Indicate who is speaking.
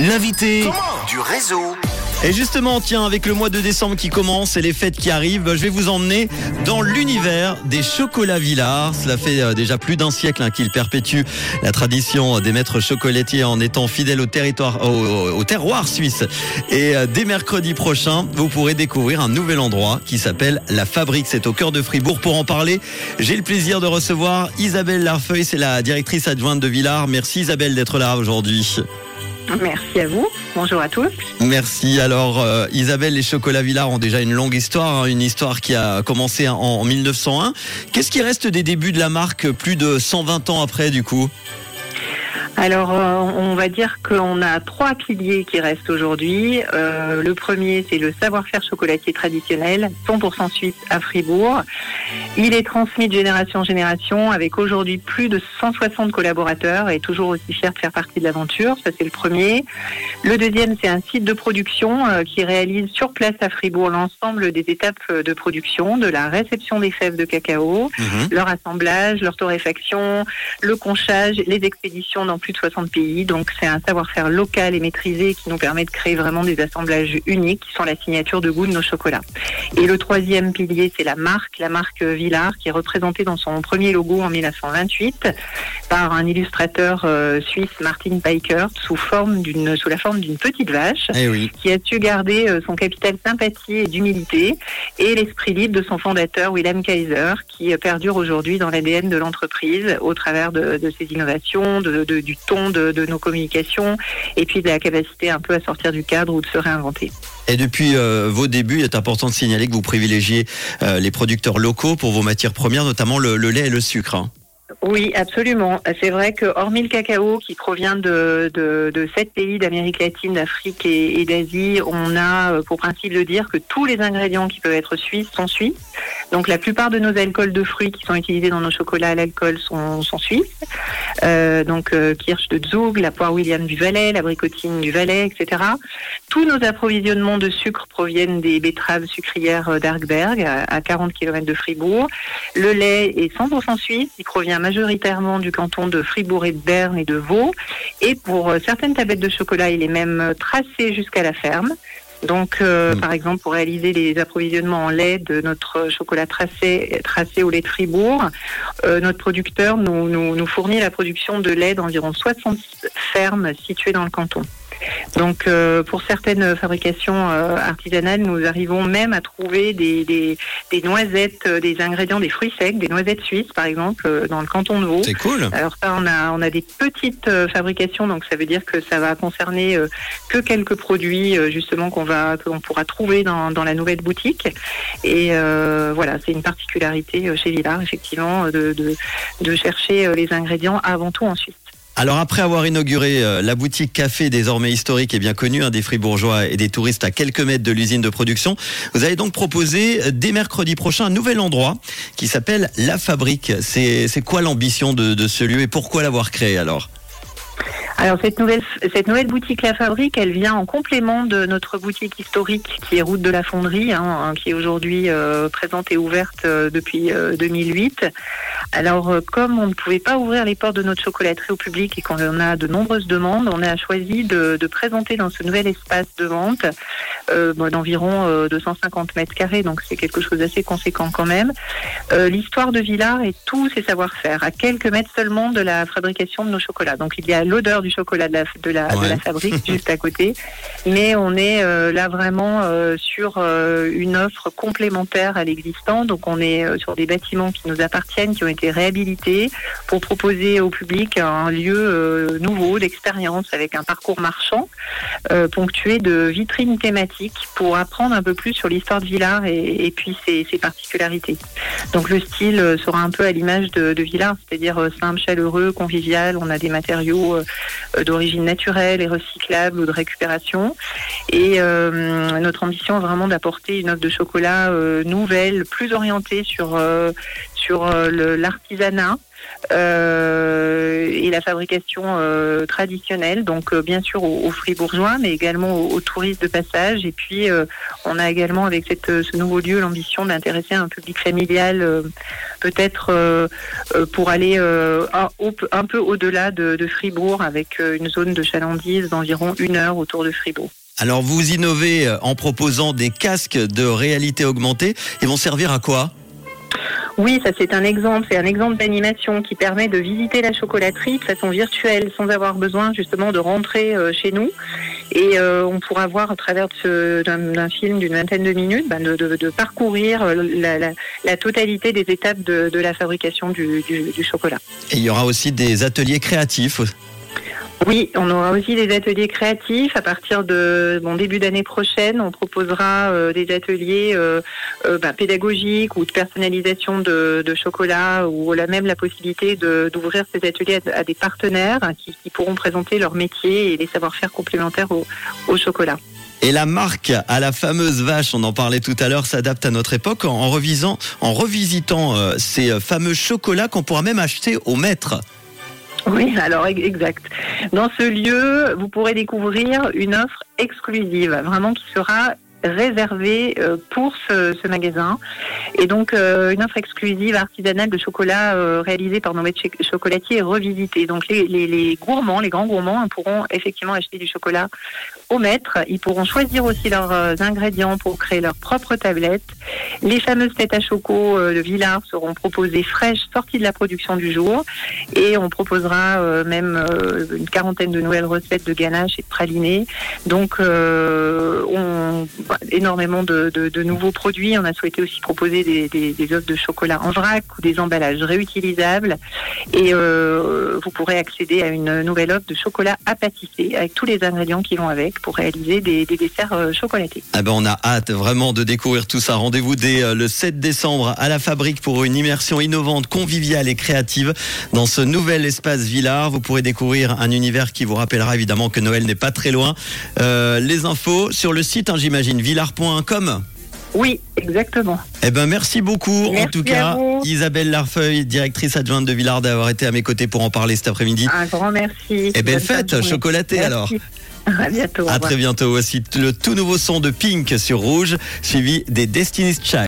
Speaker 1: L'invité
Speaker 2: du réseau.
Speaker 1: Et justement, tiens, avec le mois de décembre qui commence et les fêtes qui arrivent, je vais vous emmener dans l'univers des chocolats Villars. Cela fait euh, déjà plus d'un siècle hein, qu'ils perpétuent la tradition des maîtres chocolatiers en étant fidèles au territoire, au, au terroir suisse. Et euh, dès mercredi prochain, vous pourrez découvrir un nouvel endroit qui s'appelle La Fabrique. C'est au cœur de Fribourg. Pour en parler, j'ai le plaisir de recevoir Isabelle Larfeuille. C'est la directrice adjointe de Villars. Merci Isabelle d'être là aujourd'hui.
Speaker 3: Merci à vous. Bonjour à tous.
Speaker 1: Merci. Alors, euh, Isabelle, les chocolats Villars ont déjà une longue histoire, hein, une histoire qui a commencé en, en 1901. Qu'est-ce qui reste des débuts de la marque plus de 120 ans après, du coup?
Speaker 3: Alors, euh, on va dire qu'on a trois piliers qui restent aujourd'hui. Euh, le premier, c'est le savoir-faire chocolatier traditionnel, 100% suisse à Fribourg. Il est transmis de génération en génération avec aujourd'hui plus de 160 collaborateurs et toujours aussi fiers de faire partie de l'aventure. Ça, c'est le premier. Le deuxième, c'est un site de production euh, qui réalise sur place à Fribourg l'ensemble des étapes euh, de production, de la réception des fèves de cacao,
Speaker 1: Mhm.
Speaker 3: leur assemblage, leur torréfaction, le conchage, les expéditions dans plus de 60 pays. Donc c'est un savoir-faire local et maîtrisé qui nous permet de créer vraiment des assemblages uniques qui sont la signature de goût de nos chocolats. Et le troisième pilier, c'est la marque, la marque Villard, qui est représentée dans son premier logo en 1928 par un illustrateur euh, suisse, Martin Peikert, sous forme d'une, sous la forme d'une petite vache
Speaker 1: Eh oui.
Speaker 3: qui a su garder euh, son capital sympathie et d'humilité et l'esprit libre de son fondateur Wilhelm Kaiser qui euh, perdure aujourd'hui dans l'ADN de l'entreprise au travers de, de ses innovations, de, de- du ton de, de nos communications et puis de la capacité un peu à sortir du cadre ou de se réinventer.
Speaker 1: Et depuis euh, vos débuts, il est important de signaler que vous privilégiez euh, les producteurs locaux pour vos matières premières, notamment le, le lait et le sucre. hein.
Speaker 3: Oui, absolument. C'est vrai que hormis le cacao qui provient de, de, de sept pays d'Amérique latine, d'Afrique et, et d'Asie, on a euh, pour principe de dire que tous les ingrédients qui peuvent être suisses sont suisses. Donc la plupart de nos alcools de fruits qui sont utilisés dans nos chocolats à l'alcool sont, sont suisses. Euh, donc euh, Kirsch de Zug, la poire William du Valais, la bricotine du Valais, etc. Tous nos approvisionnements de sucre proviennent des betteraves sucrières euh, d'Argberg, à, à 40 km de Fribourg. Le lait est 100% suisse, il provient majoritairement du canton de Fribourg et de Berne et de Vaud. Et pour euh, certaines tablettes de chocolat, il est même euh, tracé jusqu'à la ferme. Donc, euh,
Speaker 1: Mm.
Speaker 3: par exemple, pour réaliser les approvisionnements en lait de notre chocolat tracé, tracé au lait de Fribourg, euh, notre producteur nous, nous, nous fournit la production de lait d'environ 60 fermes situées dans le canton. Donc, euh, pour certaines fabrications euh, artisanales, nous arrivons même à trouver des, des, des noisettes, euh, des ingrédients, des fruits secs, des noisettes suisses, par exemple, euh, dans le canton de Vaud.
Speaker 1: C'est cool.
Speaker 3: Alors ça, on a, on a des petites euh, fabrications, donc ça veut dire que ça va concerner euh, que quelques produits euh, justement qu'on va, qu'on pourra trouver dans, dans la nouvelle boutique. Et euh, voilà, c'est une particularité euh, chez Villard, effectivement, de, de, de chercher les ingrédients avant tout en Suisse.
Speaker 1: Alors après avoir inauguré euh, la boutique café désormais historique et bien connue hein, des fribourgeois et des touristes à quelques mètres de l'usine de production, vous avez donc proposé euh, dès mercredi prochain un nouvel endroit qui s'appelle La Fabrique. C'est quoi l'ambition de ce lieu et pourquoi l'avoir créé alors?
Speaker 3: Alors cette nouvelle cette nouvelle boutique La Fabrique, elle vient en complément de notre boutique historique qui est Route de la Fonderie, hein, hein, qui est aujourd'hui euh, présente et ouverte euh, depuis euh, 2008. Alors euh, comme on ne pouvait pas ouvrir les portes de notre chocolaterie au public et qu'on a de nombreuses demandes, on a choisi de, de présenter dans ce nouvel espace de vente euh, bon, d'environ euh, 250 mètres carrés, donc c'est quelque chose d'assez conséquent quand même. Euh, L'histoire de Villars et tous ses savoir-faire, à quelques mètres seulement de la fabrication de nos chocolats. Donc il y a l'odeur du chocolat de la, de la, de
Speaker 1: Ouais.
Speaker 3: la fabrique juste à côté, mais on est euh, là vraiment euh, sur euh, une offre complémentaire à l'existant. Donc on est euh, sur des bâtiments qui nous appartiennent, qui ont été réhabilités pour proposer au public un lieu euh, nouveau d'expérience avec un parcours marchand euh, ponctué de vitrines thématiques pour apprendre un peu plus sur l'histoire de Villars et, puis ses, particularités. Donc le style euh, sera un peu à l'image de, de c'est-à-dire euh, simple, chaleureux, convivial. On a des matériaux euh, d'origine naturelle et recyclables ou de récupération. Et notre ambition est vraiment d'apporter une offre de chocolat nouvelle, plus orientée sur sur euh, l'artisanat, euh, et la fabrication euh, traditionnelle, donc bien sûr aux, fribourgeois, mais également aux, touristes de passage. Et puis on a également avec ce nouveau lieu l'ambition d'intéresser un public familial, peut-être pour aller un, peu au-delà de, de, Fribourg, avec une zone de chalandise d'environ une heure autour de Fribourg.
Speaker 1: Alors vous innovez en proposant des casques de réalité augmentée. Ils vont servir à quoi?
Speaker 3: Oui, ça c'est un exemple, c'est un exemple d'animation qui permet de visiter la chocolaterie de façon virtuelle sans avoir besoin justement de rentrer euh, chez nous. Et euh, on pourra voir à travers d'un film d'une vingtaine de minutes ben, de, parcourir euh, la, totalité des étapes de, la fabrication du, du, du chocolat.
Speaker 1: Et il y aura aussi des ateliers créatifs
Speaker 3: oui, on aura aussi des ateliers créatifs à partir de bon début d'année prochaine. On proposera euh, des ateliers euh, euh, bah, pédagogiques ou de personnalisation de, chocolat, ou a même la possibilité d'ouvrir ces ateliers à, des partenaires qui, pourront présenter leur métier et les savoir-faire complémentaires au, chocolat.
Speaker 1: Et la marque à la fameuse vache, on en parlait tout à l'heure, s'adapte à notre époque en, revisant, en revisitant ces fameux chocolats qu'on pourra même acheter au maître.
Speaker 3: Oui, alors exact. Dans ce lieu, vous pourrez découvrir une offre exclusive, vraiment qui sera réservée pour ce, magasin. Et donc, euh, une offre exclusive artisanale de chocolat euh, réalisée par nos maîtres chocolatiers et revisitée. Donc, les, gourmands, les grands gourmands pourront effectivement acheter du chocolat au maître. Ils pourront choisir aussi leurs euh, ingrédients pour créer leur propre tablette. Les fameuses têtes à choco euh, de Villars seront proposées fraîches, sorties de la production du jour. Et on proposera euh, même une quarantaine de nouvelles recettes de ganache et de pralinés. Donc, on, énormément de, nouveaux produits. On a souhaité aussi proposer des, des, offres de chocolat en vrac ou des emballages réutilisables. Et vous pourrez accéder à une nouvelle offre de chocolat à avec tous les ingrédients qui vont avec pour réaliser des, des desserts euh, chocolatés.
Speaker 1: Ah ben on a hâte vraiment de découvrir tout ça. Rendez-vous dès euh, le 7 décembre à la fabrique pour une immersion innovante, conviviale et créative dans ce nouvel espace Villard. Vous pourrez découvrir un univers qui vous rappellera évidemment que Noël n'est pas très loin. Euh, les infos sur le site, hein, j'imagine, villard.com.
Speaker 3: Oui, exactement.
Speaker 1: Eh ben merci beaucoup merci en tout cas Isabelle Larfeuille, directrice adjointe de Villard d'avoir été à mes côtés pour en parler cet après-midi.
Speaker 3: Un grand merci.
Speaker 1: Et belle fête, chocolatée alors.
Speaker 3: À bientôt.
Speaker 1: À très bientôt. Voici le tout nouveau son de Pink sur Rouge, suivi des Destiny's Child.